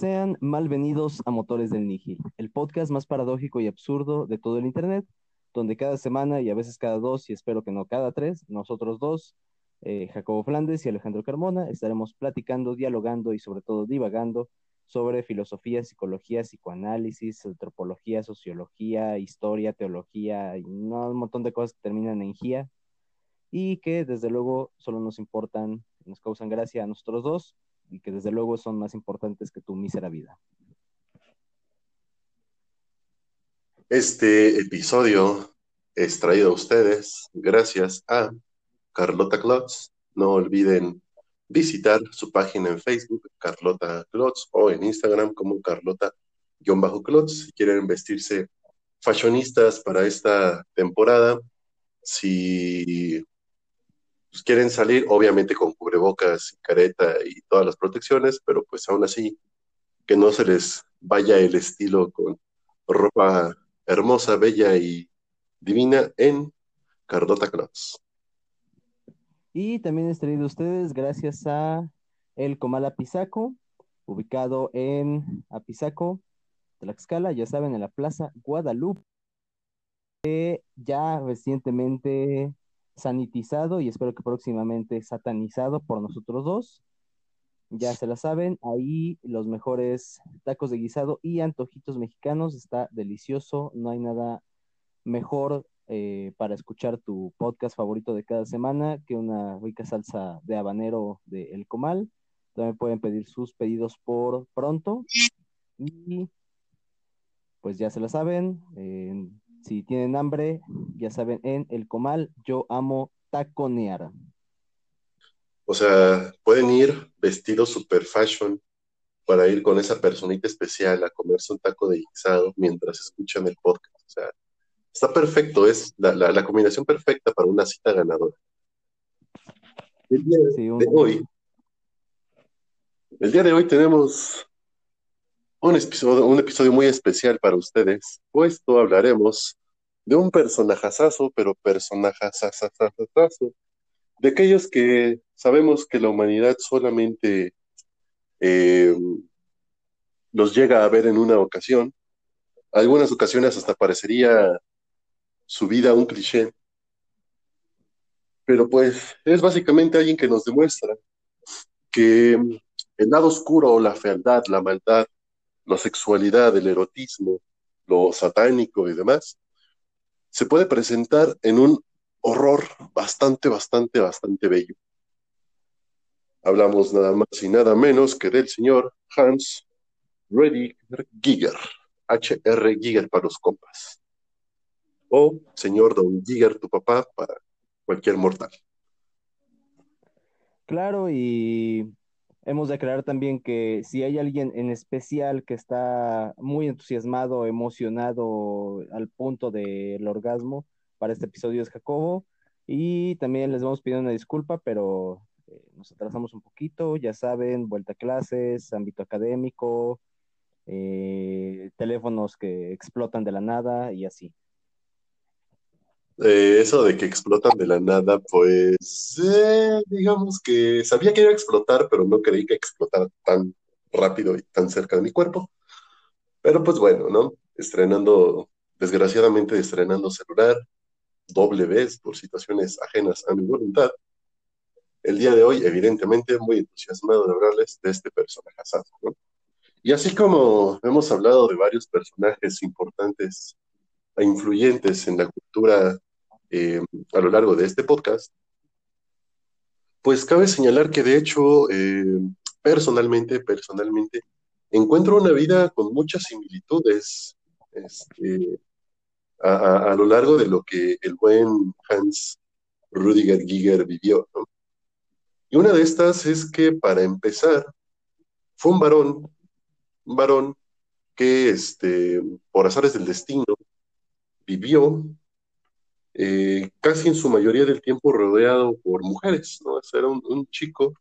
Sean malvenidos a Motores del Nihil, el podcast más paradójico y absurdo de todo el Internet, donde cada semana y a veces cada dos, y espero que no cada tres, nosotros dos, eh, Jacobo Flandes y Alejandro Carmona, estaremos platicando, dialogando y sobre todo divagando sobre filosofía, psicología, psicoanálisis, antropología, sociología, historia, teología y un montón de cosas que terminan en GIA y que desde luego solo nos importan, nos causan gracia a nosotros dos y que desde luego son más importantes que tu mísera vida. Este episodio es traído a ustedes gracias a Carlota Klotz. No olviden visitar su página en Facebook, Carlota Klotz, o en Instagram como Carlota-Klotz. Si quieren vestirse fashionistas para esta temporada, si pues, quieren salir, obviamente con cubrebocas, careta y todas las protecciones, pero pues aún así que no se les vaya el estilo con ropa hermosa, bella y divina en Carlota Klotz. Y también es traído ustedes gracias a el Comal Apizaco, ubicado en Apizaco, Tlaxcala, ya saben, en la Plaza Guadalupe, que ya recientemente sanitizado y espero que próximamente satanizado por nosotros dos. Ya se la saben, ahí los mejores tacos de guisado y antojitos mexicanos, está delicioso, no hay nada mejor eh, para escuchar tu podcast favorito de cada semana que una rica salsa de habanero de El Comal. También pueden pedir sus pedidos por pronto y pues ya se la saben, si tienen hambre, ya saben, en el comal yo amo taconear. O sea, pueden ir vestidos super fashion para ir con esa personita especial a comerse un taco de guisado mientras escuchan el podcast. O sea, está perfecto, es la, combinación perfecta para una cita ganadora. El día de hoy, el día de hoy tenemos un episodio, muy especial para ustedes, puesto hablaremos de un personajazazo, pero personajazazazazo, de aquellos que sabemos que la humanidad solamente eh, los llega a ver en una ocasión. Algunas ocasiones hasta parecería su vida un cliché, pero pues es básicamente alguien que nos demuestra que el lado oscuro, la fealdad, la maldad, la sexualidad, el erotismo, lo satánico y demás, se puede presentar en un horror bastante, bastante, bastante bello. Hablamos nada más y nada menos que del señor Hans Rediger Giger, HR Giger para los compas. O señor Don Giger, tu papá, para cualquier mortal. Claro, y hemos de aclarar también que si hay alguien en especial que está muy entusiasmado, emocionado al punto del orgasmo para este episodio es Jacobo. Y también les vamos pedir una disculpa, pero eh, nos atrasamos un poquito, ya saben, vuelta a clases, ámbito académico, eh, teléfonos que explotan de la nada y así. Eh, eso de que explotan de la nada, pues eh, digamos que sabía que iba a explotar, pero no creí que explotara tan rápido y tan cerca de mi cuerpo. Pero pues bueno, ¿no? Estrenando, desgraciadamente estrenando celular, doble vez por situaciones ajenas a mi voluntad. El día de hoy, evidentemente, muy entusiasmado de hablarles de este personaje, ¿no? Y así como hemos hablado de varios personajes importantes e influyentes en la cultura eh, a lo largo de este podcast, pues cabe señalar que de hecho, eh, personalmente, personalmente, encuentro una vida con muchas similitudes este, a, lo largo de lo que el buen Hans Rudiger Giger vivió. Y una de estas es que, para empezar, fue un varón, un varón que, este, por azares del destino, vivió eh, casi en su mayoría del tiempo rodeado por mujeres, ¿no? Era un, chico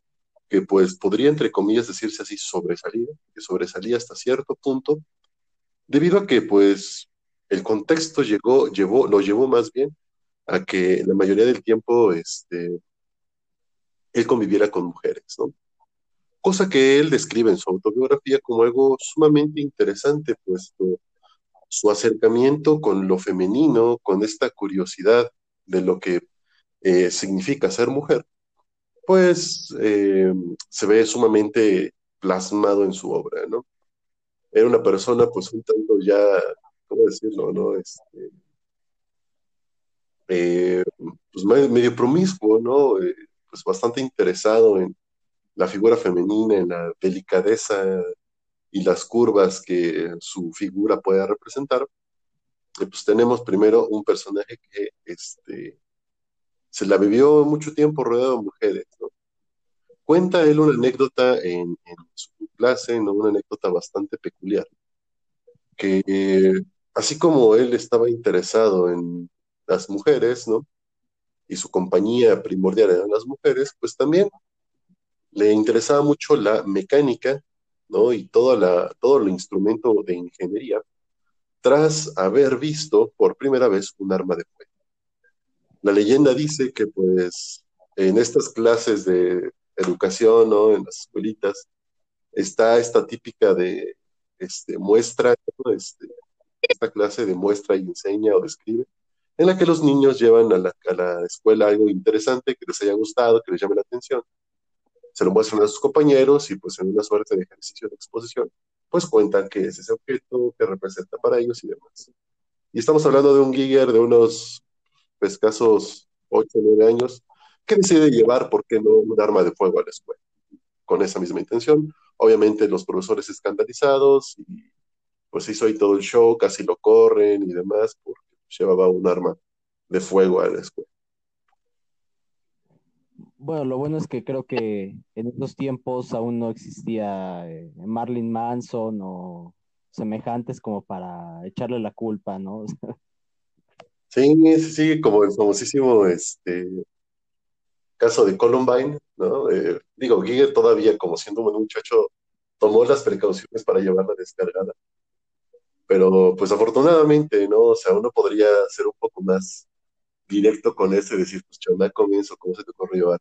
que pues podría, entre comillas, decirse así, sobresalir, que sobresalía hasta cierto punto, debido a que pues el contexto llegó, llevó, lo llevó más bien a que la mayoría del tiempo este, él conviviera con mujeres, ¿no? cosa que él describe en su autobiografía como algo sumamente interesante, puesto su acercamiento con lo femenino, con esta curiosidad de lo que eh, significa ser mujer, pues eh, se ve sumamente plasmado en su obra, ¿no? Era una persona pues un tanto ya, ¿cómo decirlo, no? Este, eh, pues medio promiscuo, ¿no? Pues bastante interesado en la figura femenina, en la delicadeza y las curvas que su figura pueda representar. Y pues tenemos primero un personaje que este, se la vivió mucho tiempo rodeado de mujeres. Cuenta él una anécdota en, su clase, ¿no? Una anécdota bastante peculiar, que eh, así como él estaba interesado en las mujeres, ¿no? Y su compañía primordial eran las mujeres, pues también le interesaba mucho la mecánica, ¿no? Y toda la, todo el instrumento de ingeniería, tras haber visto por primera vez un arma de fuego. La leyenda dice que, pues, en estas clases de educación, ¿no? En las escuelitas, está esta típica de este, muestra, este, esta clase de muestra y enseña o describe, en la que los niños llevan a la, a la, escuela algo interesante que les haya gustado, que les llame la atención, se lo muestran a sus compañeros y pues en una suerte de ejercicio de exposición, pues cuentan qué es ese objeto, qué representa para ellos y demás. Y estamos hablando de un Giger de unos escasos 8 o 9 años que decide llevar, ¿por qué no?, un arma de fuego a la escuela, con esa misma intención. Obviamente los profesores escandalizados y pues hizo ahí todo el show, casi lo corren y demás, porque llevaba un arma de fuego a la escuela. Bueno, lo bueno es que creo que en estos tiempos aún no existía eh, Marlin Manson o semejantes como para echarle la culpa, ¿no? sí, sí, como el famosísimo este, caso de Columbine, ¿no? Eh, digo, Giger todavía, como siendo un muchacho, tomó las precauciones para llevarla descargada. Pero, pues afortunadamente, ¿no? O sea, uno podría ser un poco más directo con eso y decir, pues chama, comienzo, ¿cómo se te ocurre llevar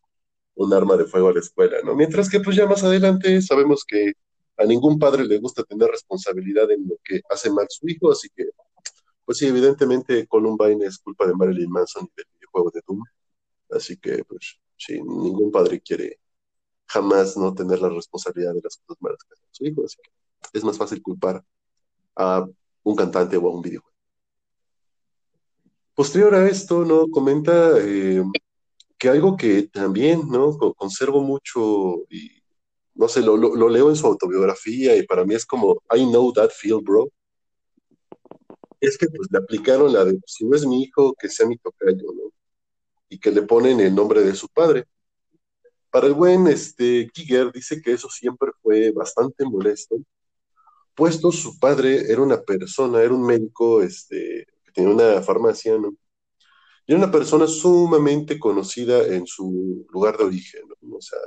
un arma de fuego a la escuela, ¿no? Mientras que, pues ya más adelante sabemos que a ningún padre le gusta tener responsabilidad en lo que hace mal su hijo, así que, pues sí, evidentemente Columbine es culpa de Marilyn Manson y del videojuego de Doom. Así que, pues, sí, ningún padre quiere jamás no tener la responsabilidad de las cosas malas que hace su hijo, así que es más fácil culpar a un cantante o a un videojuego. Posterior a esto, ¿no? Comenta eh, que algo que también, ¿no? Conservo mucho y, no sé, lo, lo, leo en su autobiografía y para mí es como, I know that feel, bro. Es que pues le aplicaron la de, si no es mi hijo, que sea mi tocayo, ¿no? Y que le ponen el nombre de su padre. Para el buen este, Giger dice que eso siempre fue bastante molesto, puesto su padre era una persona, era un médico este, tenía una farmacia, ¿no? Y era una persona sumamente conocida en su lugar de origen, ¿no? O sea,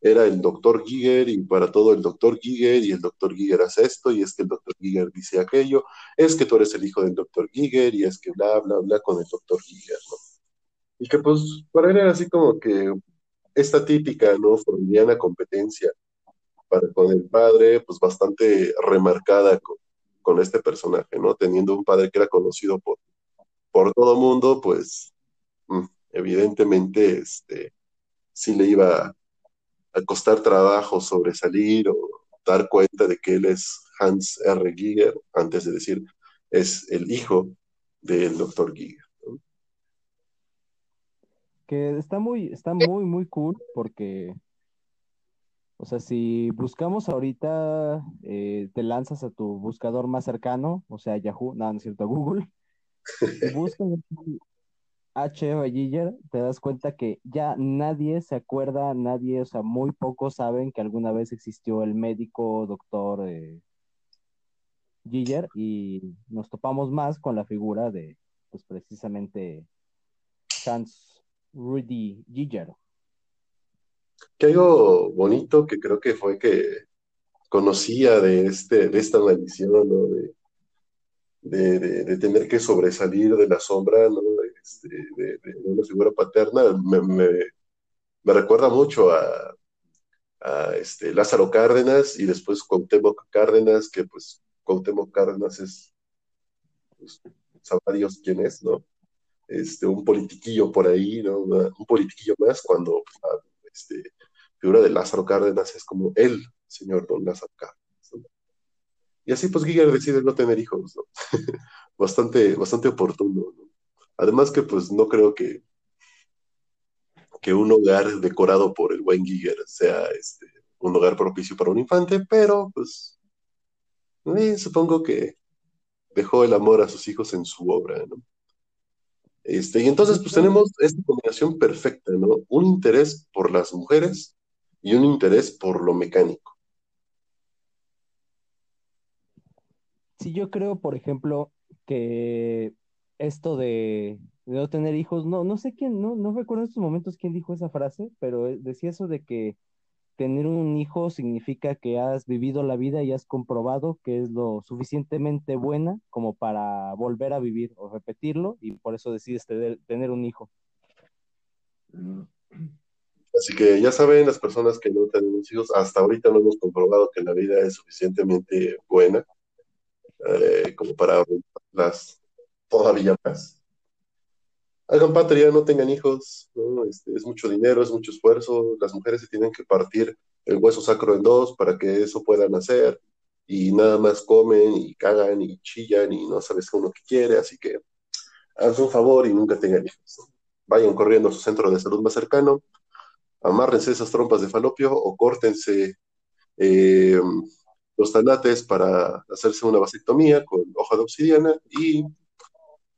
era el doctor Giger y para todo el doctor Giger y el doctor Giger hace esto y es que el doctor Giger dice aquello, es que tú eres el hijo del doctor Giger y es que bla, bla, bla con el doctor Giger, ¿no? Y que pues para él era así como que esta típica, ¿no? Freudiana competencia para con el padre, pues bastante remarcada con, con, este personaje, ¿no? Teniendo un padre que era conocido por, por todo mundo, pues mm, evidentemente este, sí le iba a costar trabajo sobresalir o dar cuenta de que él es Hans R. Giger, antes de decir es el hijo del doctor Giger. que está muy, está muy, muy cool porque, o sea, si buscamos ahorita, eh, te lanzas a tu buscador más cercano, o sea, Yahoo, no, no es cierto, Google, y buscas H. Giger, te das cuenta que ya nadie se acuerda, nadie, o sea, muy pocos saben que alguna vez existió el médico doctor eh, Giger y nos topamos más con la figura de, pues precisamente, Hans Rudy Giger. Que algo bonito que creo que fue que conocía de, este, de esta maldición, ¿no? De, de, de, de, tener que sobresalir de la sombra, ¿no? Este, de, una figura paterna, me, me, me, recuerda mucho a a este, Lázaro Cárdenas y después Cuauhtémoc Cárdenas, que pues Cuauhtémoc Cárdenas es, pues, sabrá Dios quién es, ¿no? Este, un politiquillo por ahí, ¿no? Un politiquillo más cuando la este, figura de Lázaro Cárdenas es como el señor don Lázaro Cárdenas. Y así pues Giger decide no tener hijos, ¿no? bastante, bastante oportuno, ¿no? Además que pues no creo que, que un hogar decorado por el buen Giger sea este, un hogar propicio para un infante, pero pues eh, supongo que dejó el amor a sus hijos en su obra, ¿no? Este, y entonces pues tenemos esta combinación perfecta, ¿no? Un interés por las mujeres y un interés por lo mecánico. Sí, yo creo, por ejemplo, que esto de, no tener hijos, no, no sé quién, no, no recuerdo en estos momentos quién dijo esa frase, pero decía eso de que tener un hijo significa que has vivido la vida y has comprobado que es lo suficientemente buena como para volver a vivir o repetirlo y por eso decides tener, un hijo. Así que ya saben, las personas que no tenemos hijos, hasta ahorita no hemos comprobado que la vida es suficientemente buena eh, como para las todavía más. Hagan patria, no tengan hijos, este, es mucho dinero, es mucho esfuerzo, las mujeres se tienen que partir el hueso sacro en dos para que eso pueda nacer y nada más comen y cagan y chillan y no sabes uno que quiere, así que hagan un favor y nunca tengan hijos. Vayan corriendo a su centro de salud más cercano, amárrense esas trompas de falopio o córtense eh, los tanates para hacerse una vasectomía con hoja de obsidiana y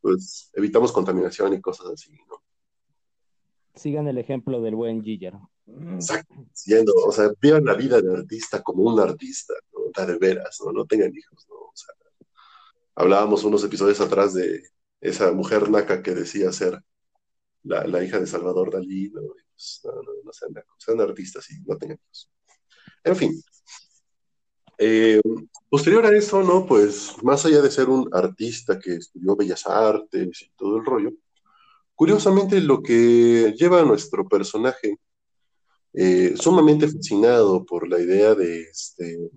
pues evitamos contaminación y cosas así, ¿no? Sigan el ejemplo del buen Giger. Exacto, siendo, o sea, vean la vida de artista como un artista, ¿no? De veras, ¿no? No tengan hijos, ¿no? O sea, hablábamos unos episodios atrás de esa mujer naca que decía ser la, hija de Salvador Dalí, ¿no? Pues, no, no, no sean, sean artistas y no tengan hijos. En fin, eh, posterior a eso, ¿no? Pues más allá de ser un artista que estudió bellas artes y todo el rollo, curiosamente lo que lleva a nuestro personaje eh, sumamente fascinado por la idea de este,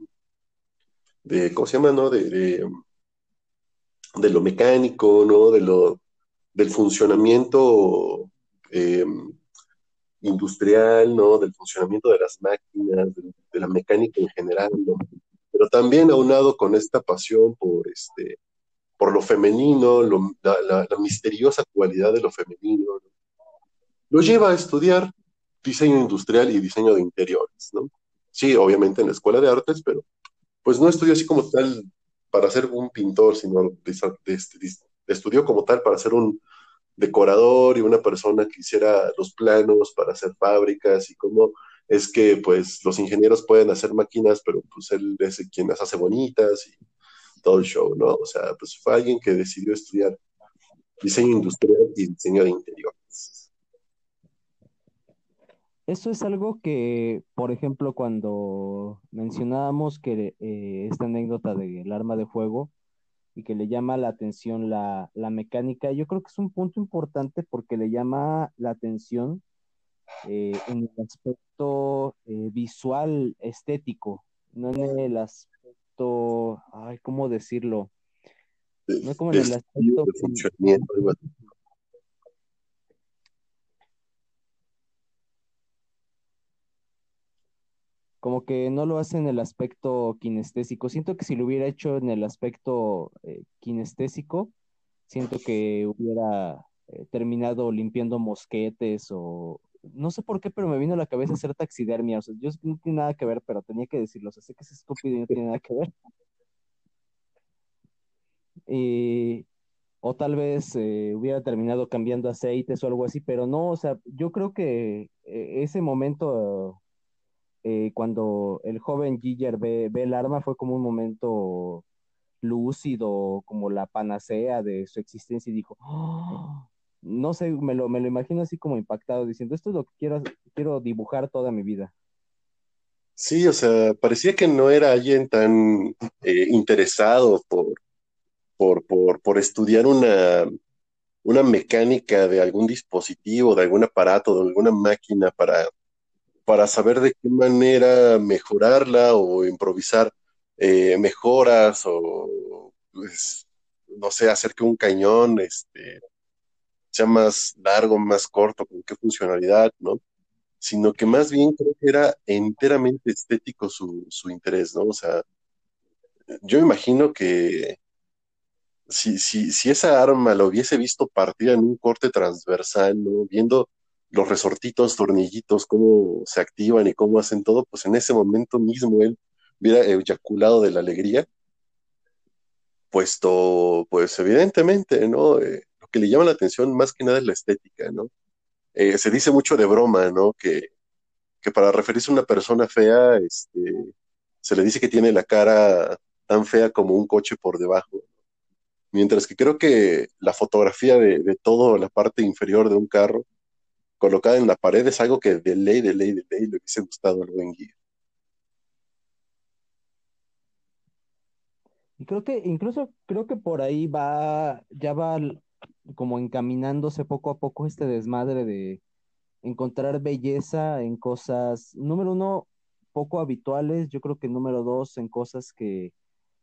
de, ¿cómo se llama, no? De, de, lo mecánico, ¿no? De lo, del funcionamiento eh, industrial, ¿no? Del funcionamiento de las máquinas, de, la mecánica en general, ¿no? Pero también aunado con esta pasión por, este, por lo femenino, la, misteriosa cualidad de lo femenino, lo lleva a estudiar diseño industrial y diseño de interiores, ¿no? Sí, obviamente en la escuela de artes, pero pues no estudió así como tal para ser un pintor, sino estudió como tal para ser un decorador y una persona que hiciera los planos para hacer fábricas y cómo es que pues los ingenieros pueden hacer máquinas, pero pues él es quien las hace bonitas y todo el show, ¿no? O sea, pues fue alguien que decidió estudiar diseño industrial y diseño de interiores. Eso es algo que, por ejemplo, cuando mencionábamos que eh, esta anécdota del arma de fuego, y que le llama la atención la, mecánica, yo creo que es un punto importante porque le llama la atención eh, en el aspecto eh, visual, estético, no en el aspecto, ay, ¿cómo decirlo? No como en el aspecto... como que no lo hace en el aspecto kinestésico. Siento que si lo hubiera hecho en el aspecto eh, kinestésico, siento que hubiera eh, terminado limpiando mosquetes o no sé por qué, pero me vino a la cabeza hacer taxidermia. O sea, yo no tiene nada que ver, pero tenía que decirlo. O sea, sé que es estúpido y no tiene nada que ver. o tal vez eh, hubiera terminado cambiando aceites o algo así, pero no, o sea, yo creo que ese momento eh, cuando el joven Giger ve, el arma fue como un momento lúcido, como la panacea de su existencia y dijo, ¡Oh!". No sé, me lo, me lo imagino así como impactado, diciendo, esto es lo que quiero, quiero dibujar toda mi vida. Sí, o sea, parecía que no era alguien tan eh, interesado por, por, por, por estudiar una, una mecánica de algún dispositivo, de algún aparato, de alguna máquina para para saber de qué manera mejorarla o improvisar eh, mejoras o, pues, no sé, hacer que un cañón este, sea más largo, más corto, con qué funcionalidad, ¿no? Sino que más bien creo que era enteramente estético su, su interés, ¿no? O sea, yo imagino que si, si, si esa arma lo hubiese visto partida en un corte transversal, ¿no? Viendo los resortitos, tornillitos, cómo se activan y cómo hacen todo, pues en ese momento mismo él hubiera eyaculado de la alegría, puesto, pues evidentemente, ¿no? Eh, que le llama la atención más que nada es la estética, ¿no? Eh, se dice mucho de broma, ¿no? Que, que para referirse a una persona fea, este, se le dice que tiene la cara tan fea como un coche por debajo. Mientras que creo que la fotografía de, de toda la parte inferior de un carro colocada en la pared es algo que de ley, de ley, de ley le hubiese gustado al buen guía. Y creo que, incluso creo que por ahí va, ya va como encaminándose poco a poco este desmadre de encontrar belleza en cosas, número uno, poco habituales, yo creo que número dos, en cosas que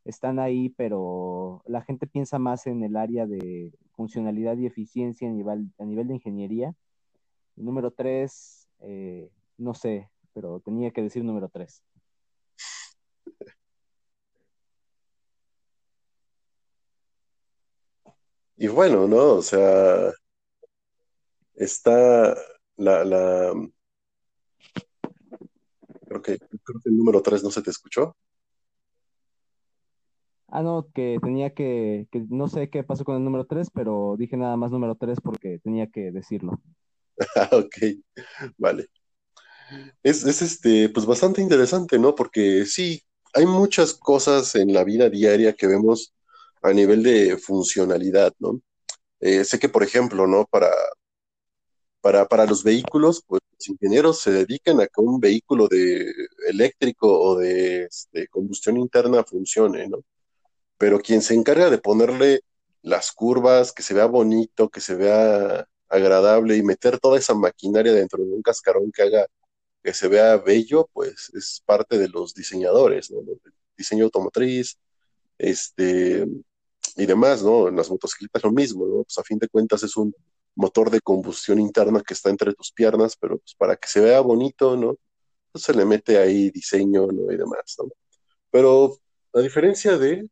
están ahí, pero la gente piensa más en el área de funcionalidad y eficiencia a nivel, nivel de ingeniería. Número tres, eh, no sé, pero tenía que decir número tres. Y bueno, ¿no? O sea, está la, la, creo que, creo que el número 3 no se te escuchó. Ah, no, que tenía que, que no sé qué pasó con el número 3, pero dije nada más número 3 porque tenía que decirlo. Ah, ok, vale. Es, es este, pues bastante interesante, ¿no? Porque sí, hay muchas cosas en la vida diaria que vemos a nivel de funcionalidad, ¿no? Eh, sé que, por ejemplo, ¿no? Para, para, para los vehículos, pues los ingenieros se dedican a que un vehículo de eléctrico o de este, combustión interna funcione, ¿no? Pero quien se encarga de ponerle las curvas, que se vea bonito, que se vea agradable y meter toda esa maquinaria dentro de un cascarón que haga que se vea bello, pues es parte de los diseñadores, ¿no? Diseño automotriz, este, y demás, ¿no? En las motocicletas lo mismo, ¿no? Pues a fin de cuentas es un motor de combustión interna que está entre tus piernas, pero pues para que se vea bonito, ¿no? Pues se le mete ahí diseño, ¿no? Y demás, ¿no? Pero a diferencia de,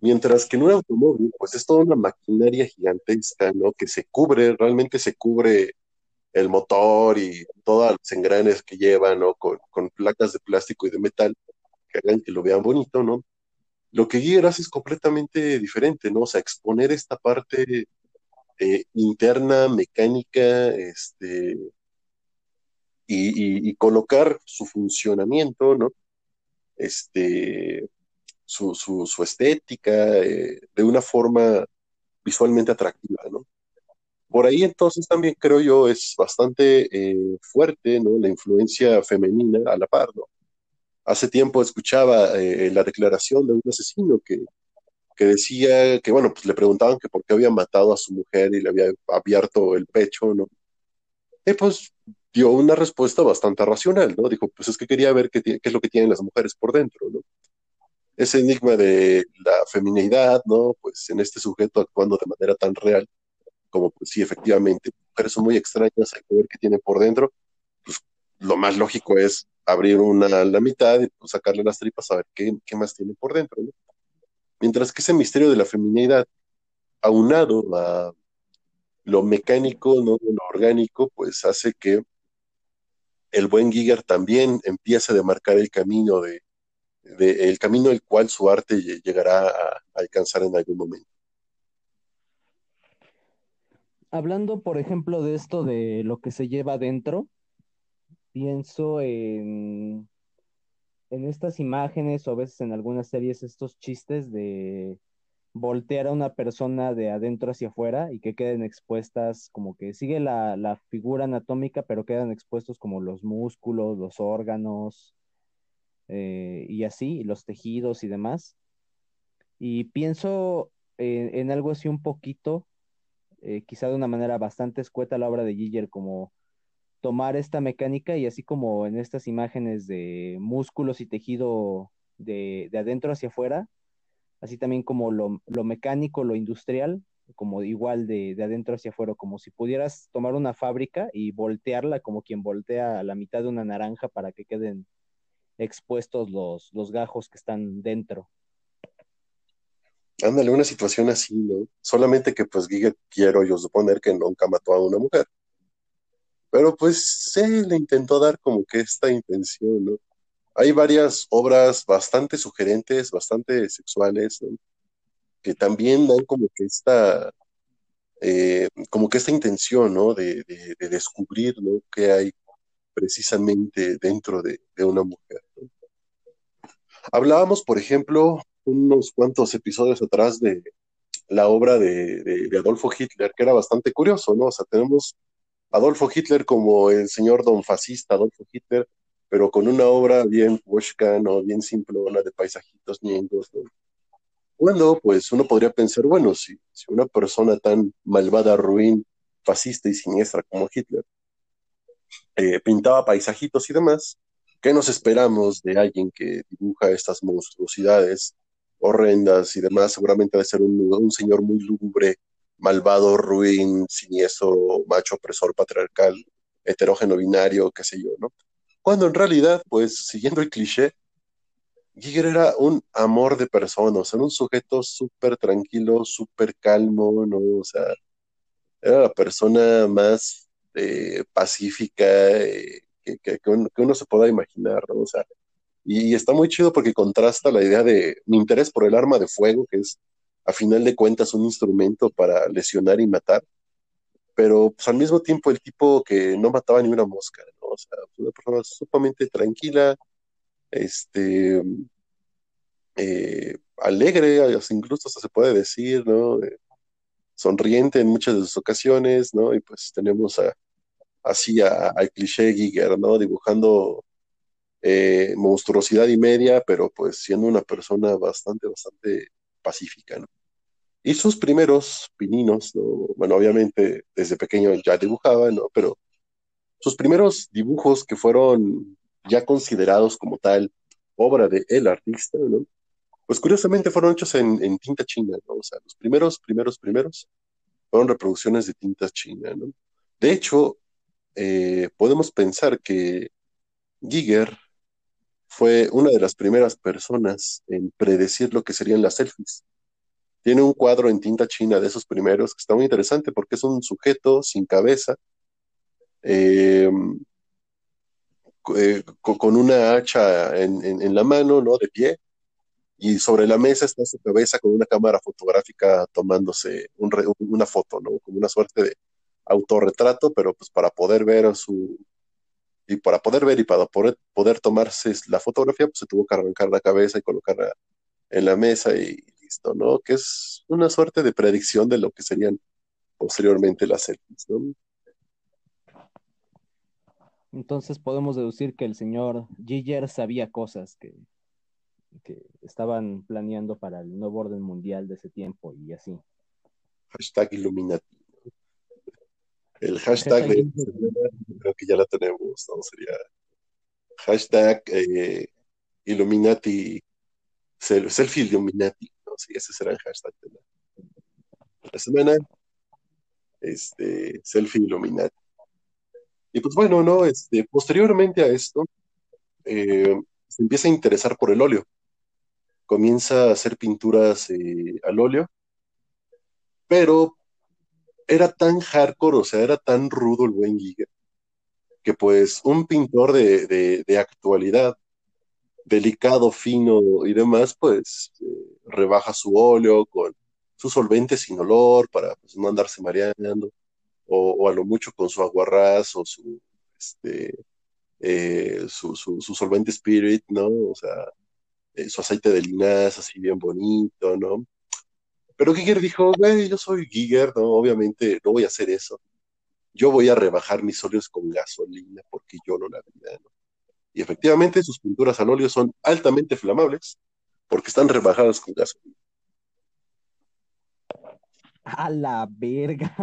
mientras que en un automóvil, pues es toda una maquinaria gigantesca, ¿no? Que se cubre, realmente se cubre el motor y todos los engranes que llevan, ¿no? Con, con placas de plástico y de metal que hagan que lo vean bonito, ¿no? Lo que hace es completamente diferente, ¿no? O sea, exponer esta parte eh, interna, mecánica, este, y, colocar su funcionamiento, ¿no? Este, su, su, su estética eh, de una forma visualmente atractiva, ¿no? Por ahí entonces también creo yo es bastante eh, fuerte, ¿no? La influencia femenina a la par, ¿no? Hace tiempo escuchaba eh, la declaración de un asesino que, que decía que, bueno, pues le preguntaban que por qué había matado a su mujer y le había abierto el pecho, ¿no? Y pues dio una respuesta bastante racional, ¿no? Dijo, pues es que quería ver qué, qué es lo que tienen las mujeres por dentro, ¿no? Ese enigma de la feminidad, ¿no? Pues en este sujeto actuando de manera tan real, como pues sí, efectivamente, mujeres son muy extrañas, hay que ver qué tiene por dentro, pues lo más lógico es abrir una la mitad y pues, sacarle las tripas a ver qué, qué más tiene por dentro. Mientras que ese misterio de la feminidad, aunado a lo mecánico, ¿no? lo orgánico, pues hace que el buen Giger también empiece a demarcar el camino de, de el camino el cual su arte llegará a, alcanzar en algún momento. Hablando, por ejemplo, de esto de lo que se lleva adentro, pienso en, en estas imágenes o a veces en algunas series estos chistes de voltear a una persona de adentro hacia afuera y que queden expuestas, como que sigue la, la figura anatómica, pero quedan expuestos como los músculos, los órganos eh, y así, los tejidos y demás. Y pienso en, algo así un poquito, eh, quizá de una manera bastante escueta la obra de Giger, como tomar esta mecánica y así como en estas imágenes de músculos y tejido de, de adentro hacia afuera, así también como lo, lo mecánico, lo industrial, como igual de, de, adentro hacia afuera, como si pudieras tomar una fábrica y voltearla como quien voltea la mitad de una naranja para que queden expuestos los, los gajos que están dentro. Ándale, una situación así, ¿no? Solamente que pues quiero yo suponer que nunca mató a una mujer. Pero pues se le intentó dar como que esta intención, ¿no? Hay varias obras bastante sugerentes, bastante sexuales, que también dan como que esta, eh, como que esta intención, ¿no? De, de, de, descubrir, ¿no? Qué hay precisamente dentro de, de una mujer. Hablábamos, por ejemplo, unos cuantos episodios atrás de la obra de, de, Adolfo Hitler, que era bastante curioso, ¿no? O sea, tenemos Adolfo Hitler como el señor don fascista Adolfo Hitler, pero con una obra bien pushka, ¿no? Bien simplona de paisajitos niengos, ¿no? Cuando, pues, uno podría pensar, bueno, si, si una persona tan malvada, ruin, fascista y siniestra como Hitler eh, pintaba paisajitos y demás, ¿qué nos esperamos de alguien que dibuja estas monstruosidades horrendas y demás? Seguramente debe ser un, un señor muy lúgubre, malvado, ruin, siniestro, macho opresor, patriarcal, heterógeno binario, qué sé yo, ¿no? Cuando en realidad, pues, siguiendo el cliché, Giger era un amor de personas, era un sujeto súper tranquilo, súper calmo, ¿no? O sea, era la persona más eh, pacífica eh, que, que, uno, se pueda imaginar, ¿no? O sea, y, está muy chido porque contrasta la idea de mi interés por el arma de fuego, que es a final de cuentas un instrumento para lesionar y matar, pero pues, al mismo tiempo el tipo que no mataba ni una mosca, ¿no? O sea, una persona sumamente tranquila, este, eh, alegre, incluso se puede decir, ¿no? Eh, sonriente en muchas de sus ocasiones, ¿no? Y pues tenemos a, así al cliché Giger, ¿no? Dibujando eh, monstruosidad y media, pero pues siendo una persona bastante, bastante pacífica, ¿no? Y sus primeros pininos, ¿no? bueno, obviamente desde pequeño ya dibujaba, ¿no? Pero sus primeros dibujos que fueron ya considerados como tal obra de el artista, ¿no? Pues curiosamente fueron hechos en, en, tinta china, ¿no? O sea, los primeros, primeros, primeros fueron reproducciones de tinta china, ¿no? De hecho, eh, podemos pensar que Giger fue una de las primeras personas en predecir lo que serían las selfies. Tiene un cuadro en tinta china de esos primeros que está muy interesante porque es un sujeto sin cabeza, eh, eh, con una hacha en, en, la mano, ¿no? De pie. Y sobre la mesa está su cabeza con una cámara fotográfica tomándose una foto, ¿no? Como una suerte de autorretrato, pero pues para poder ver su... Y para poder ver y para poder, poder tomarse la fotografía, pues se tuvo que arrancar la cabeza y colocarla en la mesa y listo, ¿no? Que es una suerte de predicción de lo que serían posteriormente las selfies, ¿no? Entonces podemos deducir que el señor Giger sabía cosas que, que, estaban planeando para el nuevo orden mundial de ese tiempo y así. Hashtag Illuminati. El hashtag, hashtag de, creo que ya la tenemos, ¿no? Sería hashtag eh, Illuminati, selfie Illuminati. Sí, ese será el hashtag de la, semana. Este, selfie Illuminati. Y pues bueno, ¿no? Este, posteriormente a esto, eh, se empieza a interesar por el óleo. Comienza a hacer pinturas eh, al óleo, pero era tan hardcore, o sea, era tan rudo el buen Giger, que pues un pintor de, de actualidad, delicado, fino y demás, pues eh, rebaja su óleo con su solvente sin olor para pues, no andarse mareando o, a lo mucho con su aguarrás o su, este, eh, su, solvente spirit, ¿no? O sea, eh, su aceite de linaza así bien bonito, ¿no? Pero Giger dijo, güey, yo soy Giger, ¿no? Obviamente no voy a hacer eso. Yo voy a rebajar mis óleos con gasolina porque yo no la vida, ¿no? Y efectivamente sus pinturas al óleo son altamente flamables porque están rebajadas con gasolina. A la verga.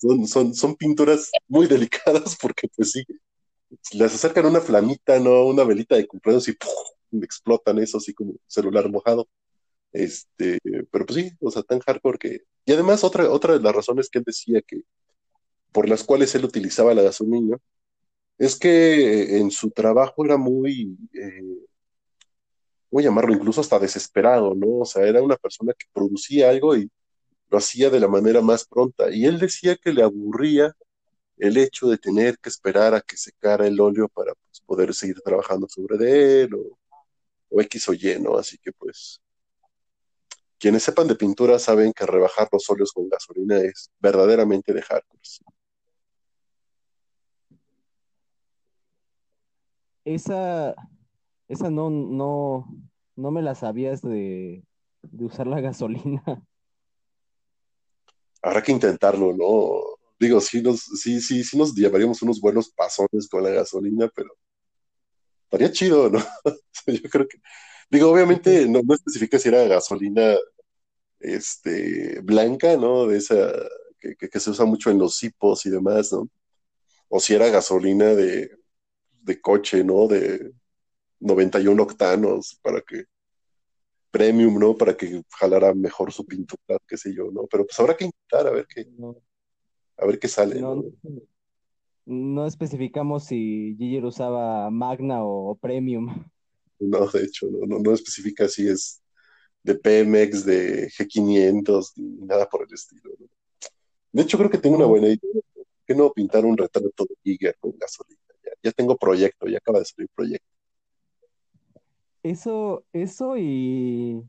son, son, son pinturas muy delicadas porque pues sí, les acercan una flamita, ¿no? Una velita de cumpleaños y ¡pum! explotan eso así como celular mojado. Este, pero pues sí, o sea, tan hardcore que... Y además otra, otra de las razones que él decía que por las cuales él utilizaba la gasolina es que en su trabajo era muy, eh, voy a llamarlo incluso hasta desesperado, ¿no? O sea, era una persona que producía algo y lo hacía de la manera más pronta. Y él decía que le aburría el hecho de tener que esperar a que secara el óleo para pues, poder seguir trabajando sobre él o, o X o Y, ¿no? Así que pues quienes sepan de pintura saben que rebajar los óleos con gasolina es verdaderamente de hardcore. Esa, esa no, no, no me la sabías de, de usar la gasolina. Habrá que intentarlo, ¿no? Digo, sí nos, sí, sí, sí nos llevaríamos unos buenos pasones con la gasolina, pero estaría chido, ¿no? Yo creo que, digo, obviamente no, no especifica si era gasolina este, blanca, ¿no? De esa que, que, que se usa mucho en los hipos y demás, ¿no? O si era gasolina de, de coche, ¿no? De 91 octanos para que premium, ¿no? Para que jalara mejor su pintura, qué sé yo, ¿no? Pero pues habrá que intentar a ver qué, a ver qué sale, no, ¿no? no especificamos si Giger usaba Magna o Premium. No, de hecho, no, no, no especifica si es de Pemex, de G500, ni nada por el estilo, ¿no? De hecho, creo que tengo una buena idea. ¿Por qué no pintar un retrato de Giger con gasolina? Ya, tengo proyecto, ya acaba de salir proyecto. eso, eso y,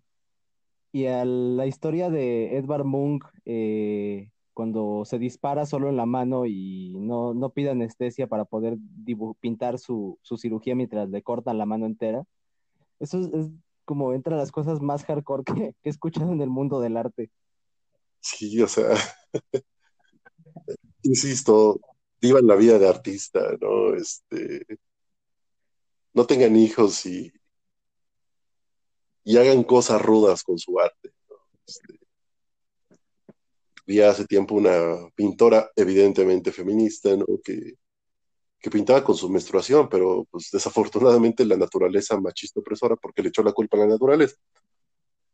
y a la historia de Edvard Munch eh, cuando se dispara solo en la mano y no, no pide anestesia para poder pintar su, su cirugía mientras le cortan la mano entera. Eso es, es como entre las cosas más hardcore que, que he escuchado en el mundo del arte. Sí, o sea, insisto, vivan la vida de artista, ¿no? Este, no tengan hijos y, y hagan cosas rudas con su arte. ¿no? Este, vi hace tiempo una pintora evidentemente feminista, ¿no? Que, que pintaba con su menstruación, pero pues desafortunadamente la naturaleza machista opresora, porque le echó la culpa a la naturaleza,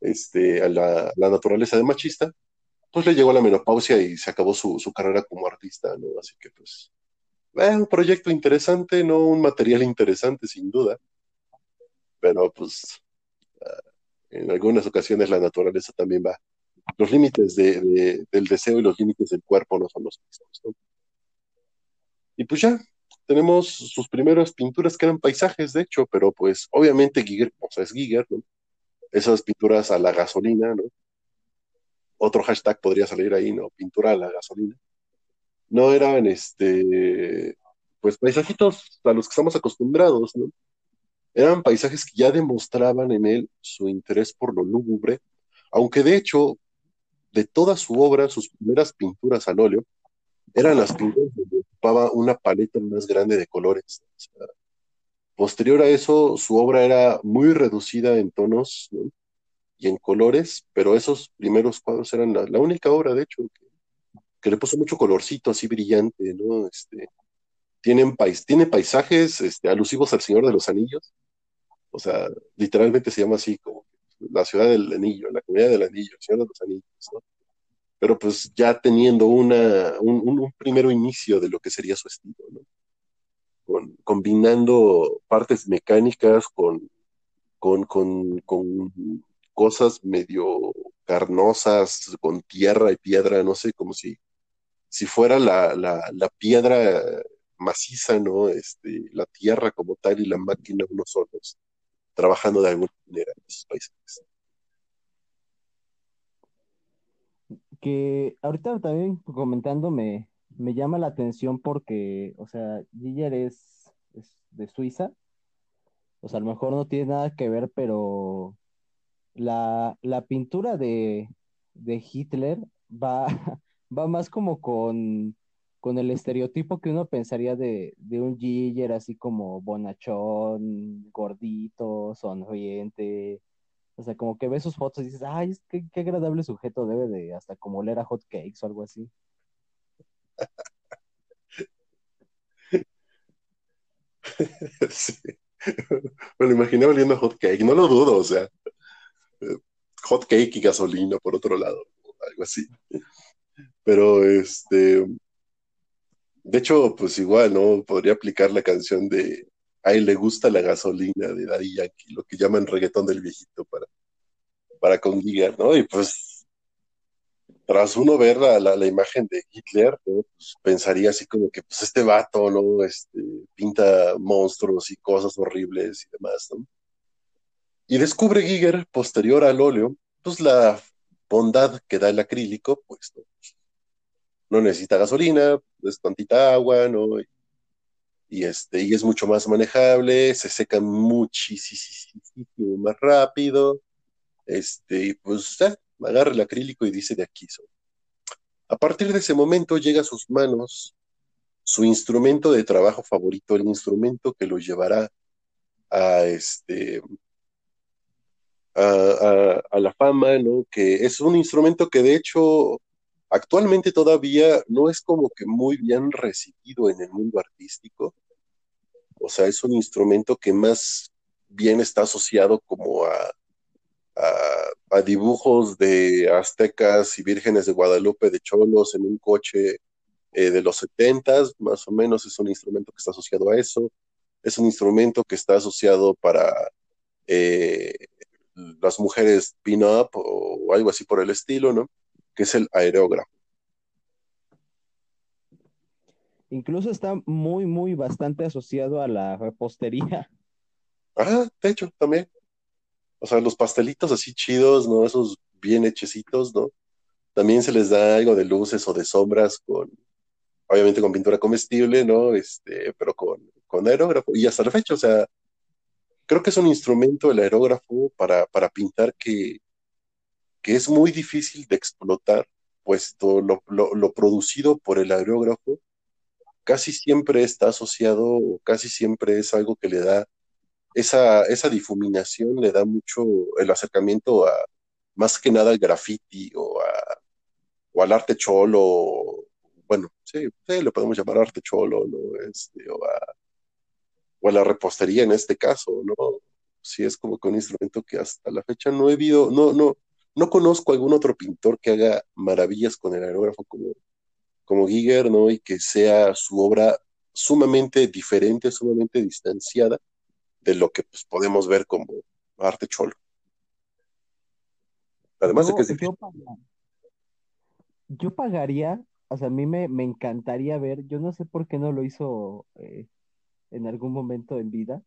este, a la, la naturaleza de machista, pues le llegó la menopausia y se acabó su, su carrera como artista, ¿no? Así que pues, eh, un proyecto interesante, no un material interesante sin duda, pero pues en algunas ocasiones la naturaleza también va. Los límites de, de, del deseo y los límites del cuerpo no son los mismos, ¿no? Y pues ya, tenemos sus primeras pinturas que eran paisajes, de hecho, pero pues obviamente Giger, o sea, es Giger, ¿no? Esas pinturas a la gasolina, ¿no? Otro hashtag podría salir ahí, ¿no? Pintura a la gasolina. No eran, este, pues paisajitos a los que estamos acostumbrados, ¿no? Eran paisajes que ya demostraban en él su interés por lo lúgubre, aunque de hecho, de toda su obra, sus primeras pinturas al óleo, eran las pinturas donde ocupaba una paleta más grande de colores. Posterior a eso, su obra era muy reducida en tonos, ¿no? Y en colores, pero esos primeros cuadros eran la, la única obra, de hecho, que, que, le puso mucho colorcito así brillante, ¿no? Este, tienen pais tiene paisajes este, alusivos al Señor de los Anillos, o sea, literalmente se llama así como la ciudad del anillo, la comunidad del anillo, el Señor de los Anillos, ¿no? Pero pues ya teniendo una, un, un, un primero inicio de lo que sería su estilo, ¿no? Con, combinando partes mecánicas con, con, con, con cosas medio carnosas, con tierra y piedra, no sé, como si, si fuera la, la, la piedra maciza, ¿no? Este, la tierra como tal y la máquina unos solos, trabajando de alguna manera en esos paisajes. Que ahorita también comentando me, me llama la atención porque, o sea, Giger es, es de Suiza, o sea, a lo mejor no tiene nada que ver, pero la, la pintura de, de Hitler va, va más como con, con el estereotipo que uno pensaría de, de un Giger, así como bonachón, gordito, sonriente. O sea, como que ves sus fotos y dices, ay, qué, qué agradable sujeto debe de hasta como oler a hot cakes o algo así. sí. Me lo imaginé oliendo hot cake, no lo dudo, o sea, hot cake y gasolina por otro lado, algo así. Pero este, de hecho, pues igual, ¿no? Podría aplicar la canción de a él le gusta la gasolina de Daddy Yankee, lo que llaman reggaetón del viejito para, para con Giga, ¿no? Y pues, tras uno ver la, la, imagen de Hitler, ¿no? pues pensaría así como que, pues este vato, ¿no? Este, pinta monstruos y cosas horribles y demás, ¿no? Y descubre Giger, posterior al óleo, pues la bondad que da el acrílico, pues no, necesita gasolina, es tantita agua, ¿no? Y, este, y es mucho más manejable, se seca muchísimo más rápido, este, y pues agarra el acrílico y dice de aquí. A partir de ese momento llega a sus manos su instrumento de trabajo favorito, el instrumento que lo llevará a este a, la fama, ¿no? Que es un instrumento que de hecho actualmente todavía no es como que muy bien recibido en el mundo artístico. O sea, es un instrumento que más bien está asociado como a, a, dibujos de aztecas y vírgenes de Guadalupe de cholos en un coche eh, de los setentas, más o menos es un instrumento que está asociado a eso. Es un instrumento que está asociado para eh, las mujeres pin-up o algo así por el estilo, ¿no? Que es el aerógrafo. Incluso está muy, muy bastante asociado a la repostería. Ah, de hecho, también. O sea, los pastelitos así chidos, ¿no? Esos bien hechecitos, ¿no? También se les da algo de luces o de sombras con, obviamente con pintura comestible, ¿no? Este, pero con, con aerógrafo. Y hasta la fecha, o sea, creo que es un instrumento el aerógrafo para, para pintar que, que, es muy difícil de explotar, puesto lo, lo, producido por el aerógrafo casi siempre está asociado o casi siempre es algo que le da esa, esa difuminación, le da mucho el acercamiento a más que nada al graffiti o, a, o al arte cholo, bueno, sí, sí, le podemos llamar arte cholo, ¿no? Este, o a o a la repostería en este caso, ¿no? Sí, es como que un instrumento que hasta la fecha no he visto, no, no, no conozco algún otro pintor que haga maravillas con el aerógrafo como, como Giger, ¿no? Y que sea su obra sumamente diferente, sumamente distanciada de lo que pues, podemos ver como arte cholo. Además de que es. Yo, pagaría, o sea, a mí me, me, encantaría ver, yo no sé por qué no lo hizo eh, en algún momento en vida.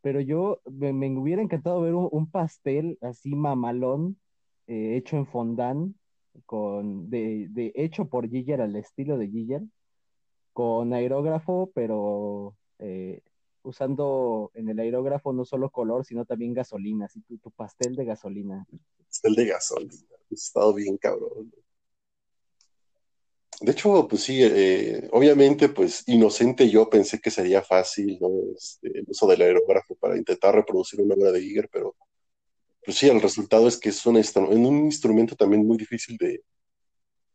Pero yo me, hubiera encantado ver un, pastel así mamalón, eh, hecho en fondant, con, de, de, hecho por Giger al estilo de Giger, con aerógrafo, pero eh, usando en el aerógrafo no solo color, sino también gasolina, así tu, tu pastel de gasolina. Pastel de gasolina, estado bien cabrón. De hecho, pues sí, eh, obviamente, pues inocente yo pensé que sería fácil, ¿no? Este, el uso del aerógrafo para intentar reproducir una obra de Giger, pero pues sí, el resultado es que es un, un instrumento también muy difícil de,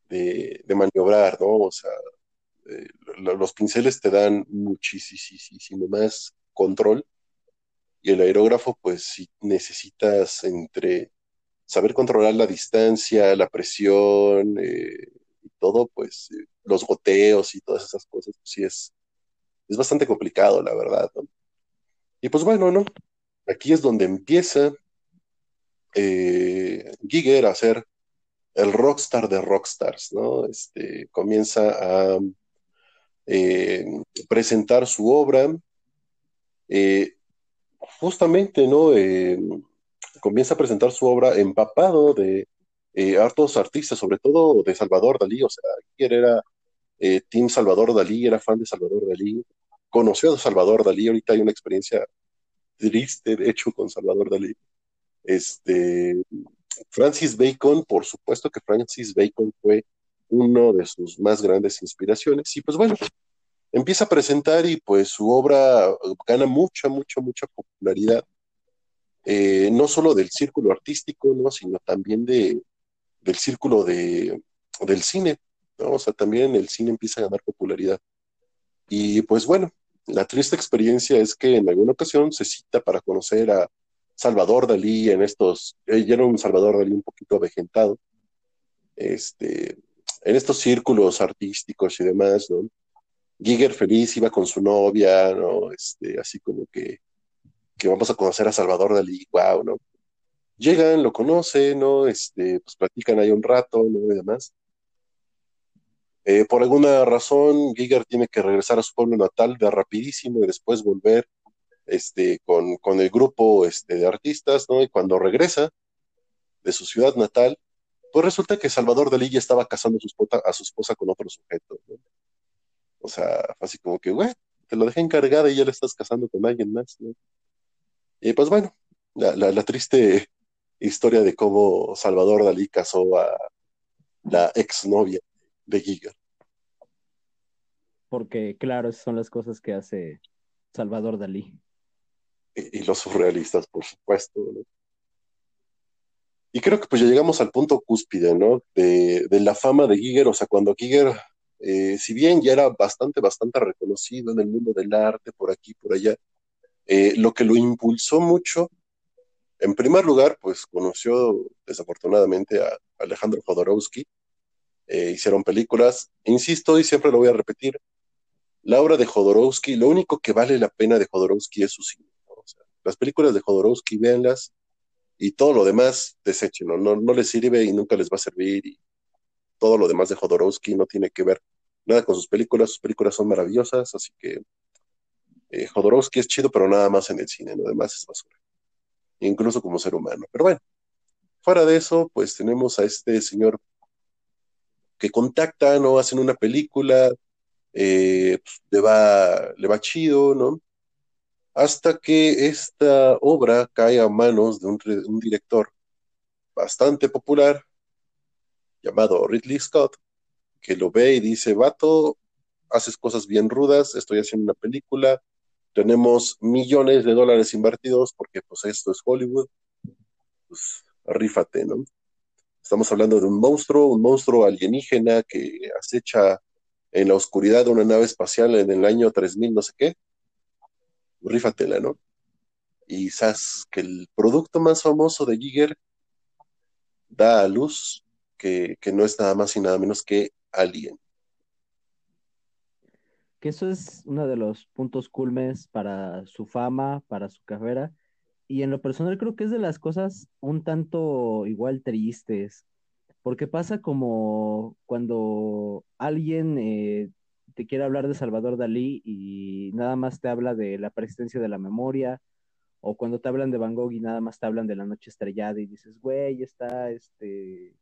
de, maniobrar, ¿no? O sea, eh, los pinceles te dan muchísimo más control y el aerógrafo, pues sí necesitas entre saber controlar la distancia, la presión, eh, todo, pues eh, los goteos y todas esas cosas, pues sí es, es bastante complicado, la verdad, Y pues bueno, ¿no? Aquí es donde empieza eh, Giger a ser el rockstar de rockstars, ¿no? Este, comienza a eh, presentar su obra, eh, justamente, ¿no? comienza a presentar su obra empapado de, eh, hartos artistas, sobre todo de Salvador Dalí, o sea, era eh, Salvador Dalí, era fan de Salvador Dalí, conoció a Salvador Dalí, ahorita hay una experiencia triste, de hecho, con Salvador Dalí. Este, Francis Bacon, por supuesto que Francis Bacon fue uno de sus más grandes inspiraciones, y pues bueno, empieza a presentar y pues su obra gana mucha, mucha, mucha popularidad, eh, no solo del círculo artístico, ¿no? sino también de, del círculo de, del cine. ¿no? O sea, también el cine empieza a ganar popularidad. Y pues bueno, la triste experiencia es que en alguna ocasión se cita para conocer a Salvador Dalí en estos, eh, ya era un Salvador Dalí un poquito avejentado, este, en estos círculos artísticos y demás, ¿no? Giger feliz iba con su novia, ¿no? Este, así como que, que vamos a conocer a Salvador Dalí, wow, ¿no? Llegan, lo conocen, ¿no? Este, pues platican ahí un rato, ¿no? Y demás. Eh, por alguna razón, Giger tiene que regresar a su pueblo natal de rapidísimo y después volver este, con, con el grupo este, de artistas, ¿no? Y cuando regresa de su ciudad natal, pues resulta que Salvador Dalí ya estaba casando a su esposa, a su esposa con otro sujeto, ¿no? O sea, así como que, güey, te lo dejé encargada y ya le estás casando con alguien más, ¿no? Y pues bueno, la, la, triste historia de cómo Salvador Dalí casó a la exnovia de Giga. Porque, claro, esas son las cosas que hace Salvador Dalí. Y, los surrealistas, por supuesto, ¿no? Y creo que pues ya llegamos al punto cúspide, ¿no? De, de la fama de Giger, o sea, cuando Giger eh, si bien ya era bastante, bastante reconocido en el mundo del arte, por aquí, por allá, eh, lo que lo impulsó mucho, en primer lugar, pues conoció desafortunadamente a Alejandro Jodorowsky, eh, hicieron películas, insisto y siempre lo voy a repetir, la obra de Jodorowsky, lo único que vale la pena de Jodorowsky es su cine. las películas de Jodorowsky, véanlas, y todo lo demás, deséchenlo, no, no les sirve y nunca les va a servir, y todo lo demás de Jodorowsky no tiene que ver nada con sus películas, sus películas son maravillosas, así que eh, Jodorowsky es chido, pero nada más en el cine, lo demás es basura, incluso como ser humano. Pero bueno, fuera de eso, pues tenemos a este señor que contacta, ¿no? Hacen una película, eh, pues, le, va, le va chido, ¿no? Hasta que esta obra cae a manos de un, un director bastante popular, llamado Ridley Scott, que lo ve y dice, vato, haces cosas bien rudas, estoy haciendo una película, tenemos millones de dólares invertidos porque pues esto es Hollywood, pues rífate, ¿no? Estamos hablando de un monstruo, un monstruo alienígena que acecha en la oscuridad de una nave espacial en el año 3000 no sé qué, rífatela, ¿no? Y sabes que el producto más famoso de Giger da a luz que, no es nada más y nada menos que Alien. Que eso es uno de los puntos culmes para su fama, para su carrera. Y en lo personal creo que es de las cosas un tanto igual tristes, porque pasa como cuando alguien eh, te quiere hablar de Salvador Dalí y nada más te habla de la persistencia de la memoria, o cuando te hablan de Van Gogh y nada más te hablan de la noche estrellada y dices, güey, está este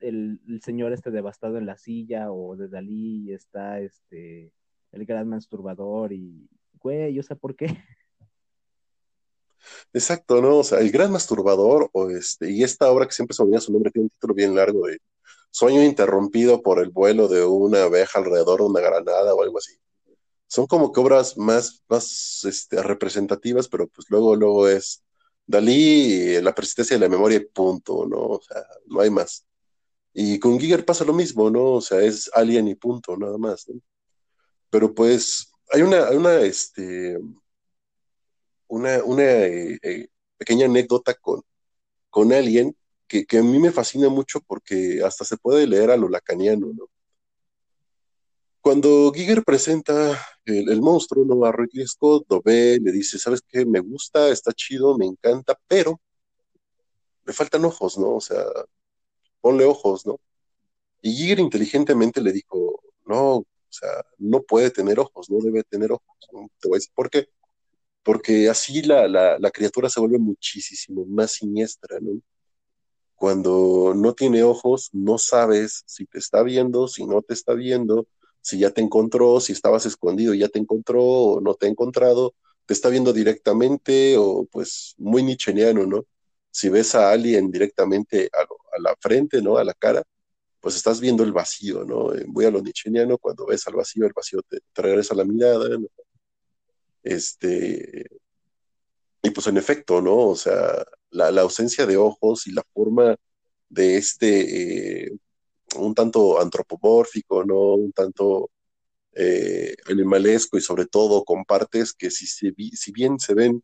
el, señor este devastado en la silla o de Dalí está este el gran masturbador y güey, yo sé por qué. Exacto, ¿no? O sea, el gran masturbador o este, y esta obra que siempre se olvida su nombre tiene un título bien largo de Sueño interrumpido por el vuelo de una abeja alrededor de una granada o algo así. Son como que obras más, más este, representativas, pero pues luego, luego es Dalí, la persistencia de la memoria y punto, ¿no? O sea, no hay más. Y con Giger pasa lo mismo, ¿no? O sea, es Alien y punto, nada más. Pero pues hay una, una, este, una, una eh, eh, pequeña anécdota con, con Alien que, a mí me fascina mucho porque hasta se puede leer a lo lacaniano, ¿no? Cuando Giger presenta el, el monstruo, ¿no? A Ridley Scott, lo ve, le dice, ¿sabes qué? Me gusta, está chido, me encanta, pero me faltan ojos, ¿no? O sea, ponle ojos, ¿no? Y Giger inteligentemente le dijo, no, o sea, no puede tener ojos, no debe tener ojos. Te voy a decir por qué. Porque así la, la, criatura se vuelve muchísimo más siniestra, ¿no? Cuando no tiene ojos, no sabes si te está viendo, si no te está viendo, si ya te encontró, si estabas escondido, ya te encontró o no te ha encontrado, te está viendo directamente o pues muy nicheniano, ¿no? Si ves a alguien directamente a, la frente, ¿no? A la cara, pues estás viendo el vacío, ¿no? Voy a lo nicheniano, cuando ves al vacío, el vacío te, regresa la mirada. Este, y pues en efecto, ¿no? O sea, la, ausencia de ojos y la forma de este, eh, un tanto antropomórfico, ¿no? Un tanto eh, animalesco y sobre todo con partes que si, si bien se ven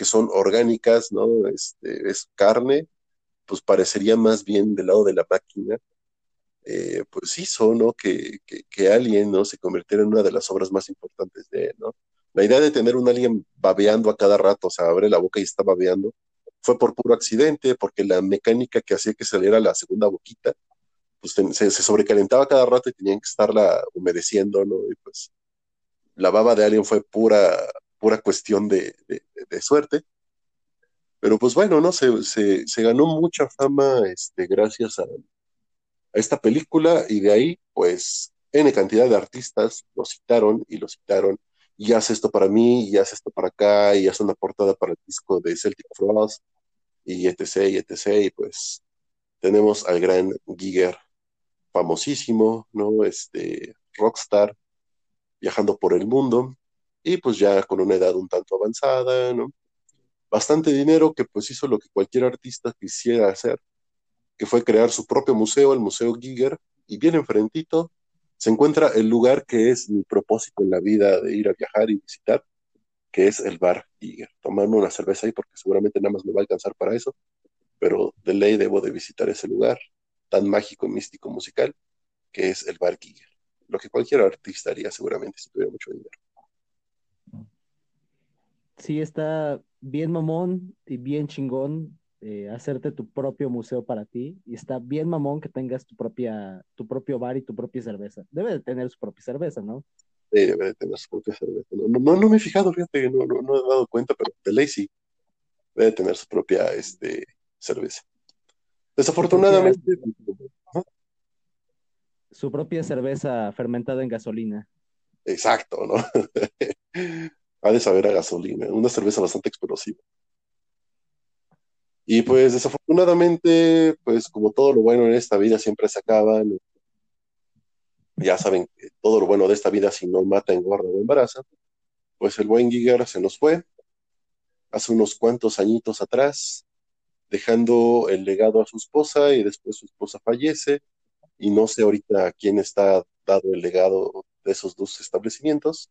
que son orgánicas, ¿no? Este, es carne, pues parecería más bien del lado de la máquina, eh, pues hizo, ¿no? Que, que, ¿no? Se convirtiera en una de las obras más importantes de él, ¿no? La idea de tener un alien babeando a cada rato, o sea, abre la boca y está babeando, fue por puro accidente, porque la mecánica que hacía que saliera la segunda boquita, pues se, se, sobrecalentaba cada rato y tenían que estarla humedeciendo, ¿no? Y pues la baba de Alien fue pura, pura cuestión de, de, suerte. Pero pues bueno, ¿no? Se, se, se ganó mucha fama este, gracias a, a, esta película y de ahí, pues, N cantidad de artistas lo citaron y lo citaron y hace esto para mí, y hace esto para acá, y hace una portada para el disco de Celtic Frost, y etc, y etc, y pues tenemos al gran Giger, famosísimo, ¿no? Este, rockstar, viajando por el mundo, y pues ya con una edad un tanto avanzada, ¿no? Bastante dinero que pues hizo lo que cualquier artista quisiera hacer, que fue crear su propio museo, el Museo Giger, y bien enfrentito se encuentra el lugar que es mi propósito en la vida de ir a viajar y visitar, que es el bar Giger. Tomarme una cerveza ahí porque seguramente nada más me va a alcanzar para eso, pero de ley debo de visitar ese lugar tan mágico, místico, musical, que es el bar Giger. Lo que cualquier artista haría seguramente si tuviera mucho dinero. Sí, está bien mamón y bien chingón eh, hacerte tu propio museo para ti y está bien mamón que tengas tu propia tu propio bar y tu propia cerveza. Debe de tener su propia cerveza, ¿no? Sí, debe de tener su propia cerveza. No, no, no me he fijado, fíjate, no, no, no he dado cuenta, pero de ley sí debe tener su propia este, cerveza. Desafortunadamente. Su propia, su propia cerveza fermentada en gasolina. Exacto, ¿no? ha de saber a gasolina, una cerveza bastante explosiva. Y pues desafortunadamente, pues como todo lo bueno en esta vida siempre se acaba. Ya saben que todo lo bueno de esta vida si no mata, engorda o embaraza. Pues el buen Giger se nos fue hace unos cuantos añitos atrás, dejando el legado a su esposa y después su esposa fallece. Y no sé ahorita quién está dado el legado de esos dos establecimientos,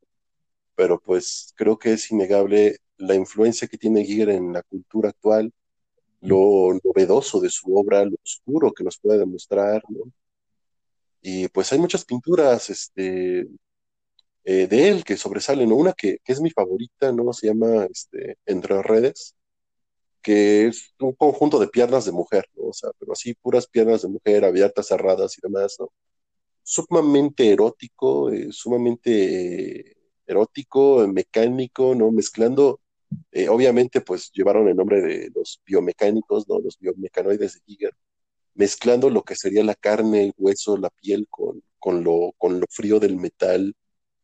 pero pues creo que es innegable la influencia que tiene Giger en la cultura actual lo novedoso de su obra, lo oscuro que nos puede demostrar, ¿no? Y pues hay muchas pinturas este, eh, de él que sobresalen, ¿no? Una que, que, es mi favorita, ¿no? Se llama este, Entre Redes, que es un conjunto de piernas de mujer, ¿no? O sea, pero así puras piernas de mujer abiertas, cerradas y demás, ¿no? Sumamente erótico, eh, sumamente eh, erótico, mecánico, ¿no? Mezclando eh, obviamente, pues llevaron el nombre de los biomecánicos, ¿no? Los biomecanoides de Giger, mezclando lo que sería la carne, el hueso, la piel con, con, lo, con lo frío del metal,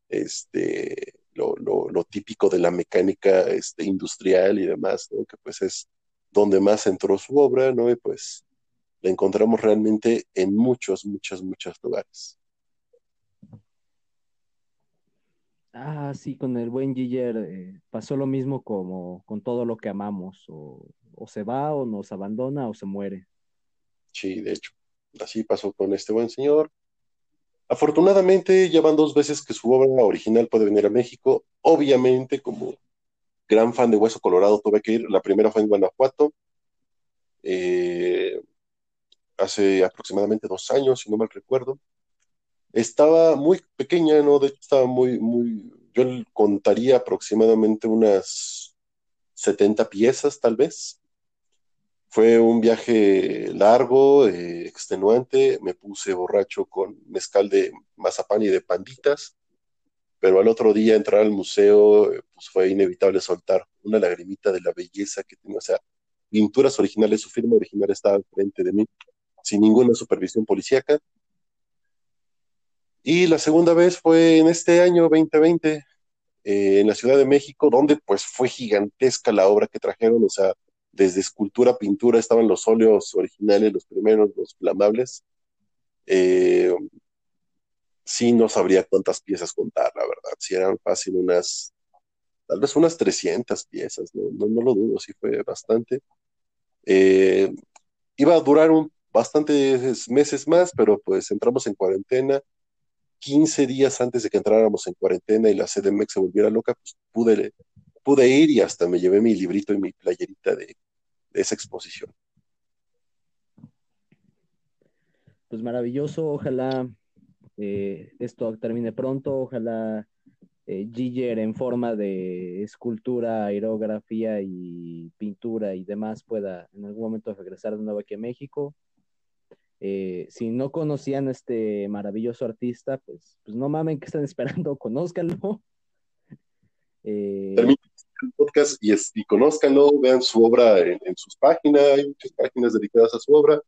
este, lo, lo, lo típico de la mecánica este, industrial y demás, ¿no? Que pues es donde más entró su obra, ¿no? Y pues la encontramos realmente en muchos, muchos, muchos lugares. Ah, sí, con el buen Giger eh, pasó lo mismo como con todo lo que amamos, o, se va, o nos abandona, o se muere. Sí, de hecho, así pasó con este buen señor. Afortunadamente, ya van dos veces que su obra original puede venir a México. Obviamente, como gran fan de Hueso Colorado, tuve que ir. La primera fue en Guanajuato, eh, hace aproximadamente dos años, si no mal recuerdo estaba muy pequeña, ¿no? De hecho, estaba muy, muy, yo contaría aproximadamente unas 70 piezas, tal vez. Fue un viaje largo, eh, extenuante, me puse borracho con mezcal de mazapán y de panditas, pero al otro día entrar al museo, eh, pues fue inevitable soltar una lagrimita de la belleza que tenía, o sea, pinturas originales, su firma original estaba frente de mí, sin ninguna supervisión policíaca, y la segunda vez fue en este año 2020, eh, en la Ciudad de México, donde pues fue gigantesca la obra que trajeron, o sea, desde escultura, pintura, estaban los óleos originales, los primeros, los flamables. Eh, sí, no sabría cuántas piezas contar, la verdad. Si eran fácil unas, tal vez unas 300 piezas, no, no, lo dudo, sí fue bastante. Eh, iba a durar bastantes meses más, pero pues entramos en cuarentena. 15 días antes de que entráramos en cuarentena y la CDMX se volviera loca, pues pude, pude ir y hasta me llevé mi librito y mi playerita de, esa exposición. Pues maravilloso, ojalá eh, esto termine pronto, ojalá eh, Giger en forma de escultura, aerografía y pintura y demás pueda en algún momento regresar de nuevo aquí a México. Eh, si no conocían a este maravilloso artista, pues, pues no mamen que están esperando, conózcanlo. Eh, Terminen el podcast y, es, conózcanlo, vean su obra en, en, sus páginas, hay muchas páginas dedicadas a su obra.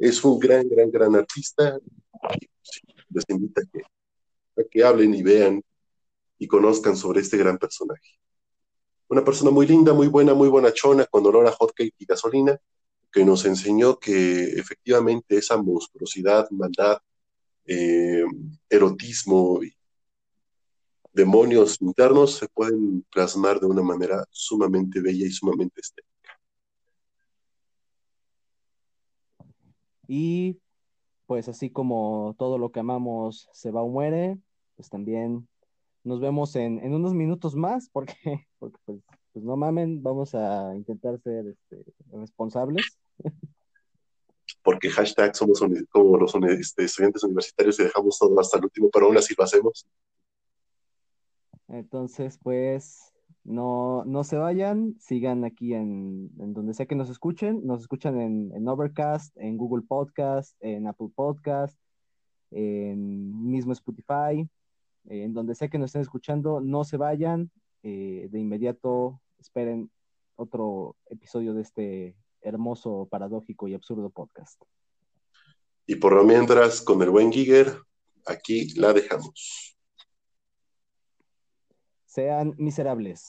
Es un gran, gran, gran artista. Les invito a que, a que hablen y vean y conozcan sobre este gran personaje. Una persona muy linda, muy buena, muy bonachona, con olor a hotcake y gasolina, que nos enseñó que efectivamente esa monstruosidad, maldad, eh, erotismo y demonios internos se pueden plasmar de una manera sumamente bella y sumamente estética. Y pues así como todo lo que amamos se va o muere, pues también nos vemos en, unos minutos más, porque, porque pues, pues, no mamen, vamos a intentar ser este, responsables. Porque hashtag somos como los este, estudiantes universitarios y dejamos todo hasta el último, pero aún así lo hacemos. Entonces, pues, no, no se vayan, sigan aquí en, donde sea que nos escuchen. Nos escuchan en, Overcast, en Google Podcast, en Apple Podcast, en mismo Spotify, en donde sea que nos estén escuchando, no se vayan, eh, de inmediato esperen otro episodio de este hermoso, paradójico y absurdo podcast. Y por lo mientras, con el buen Giger, aquí la dejamos. Sean miserables.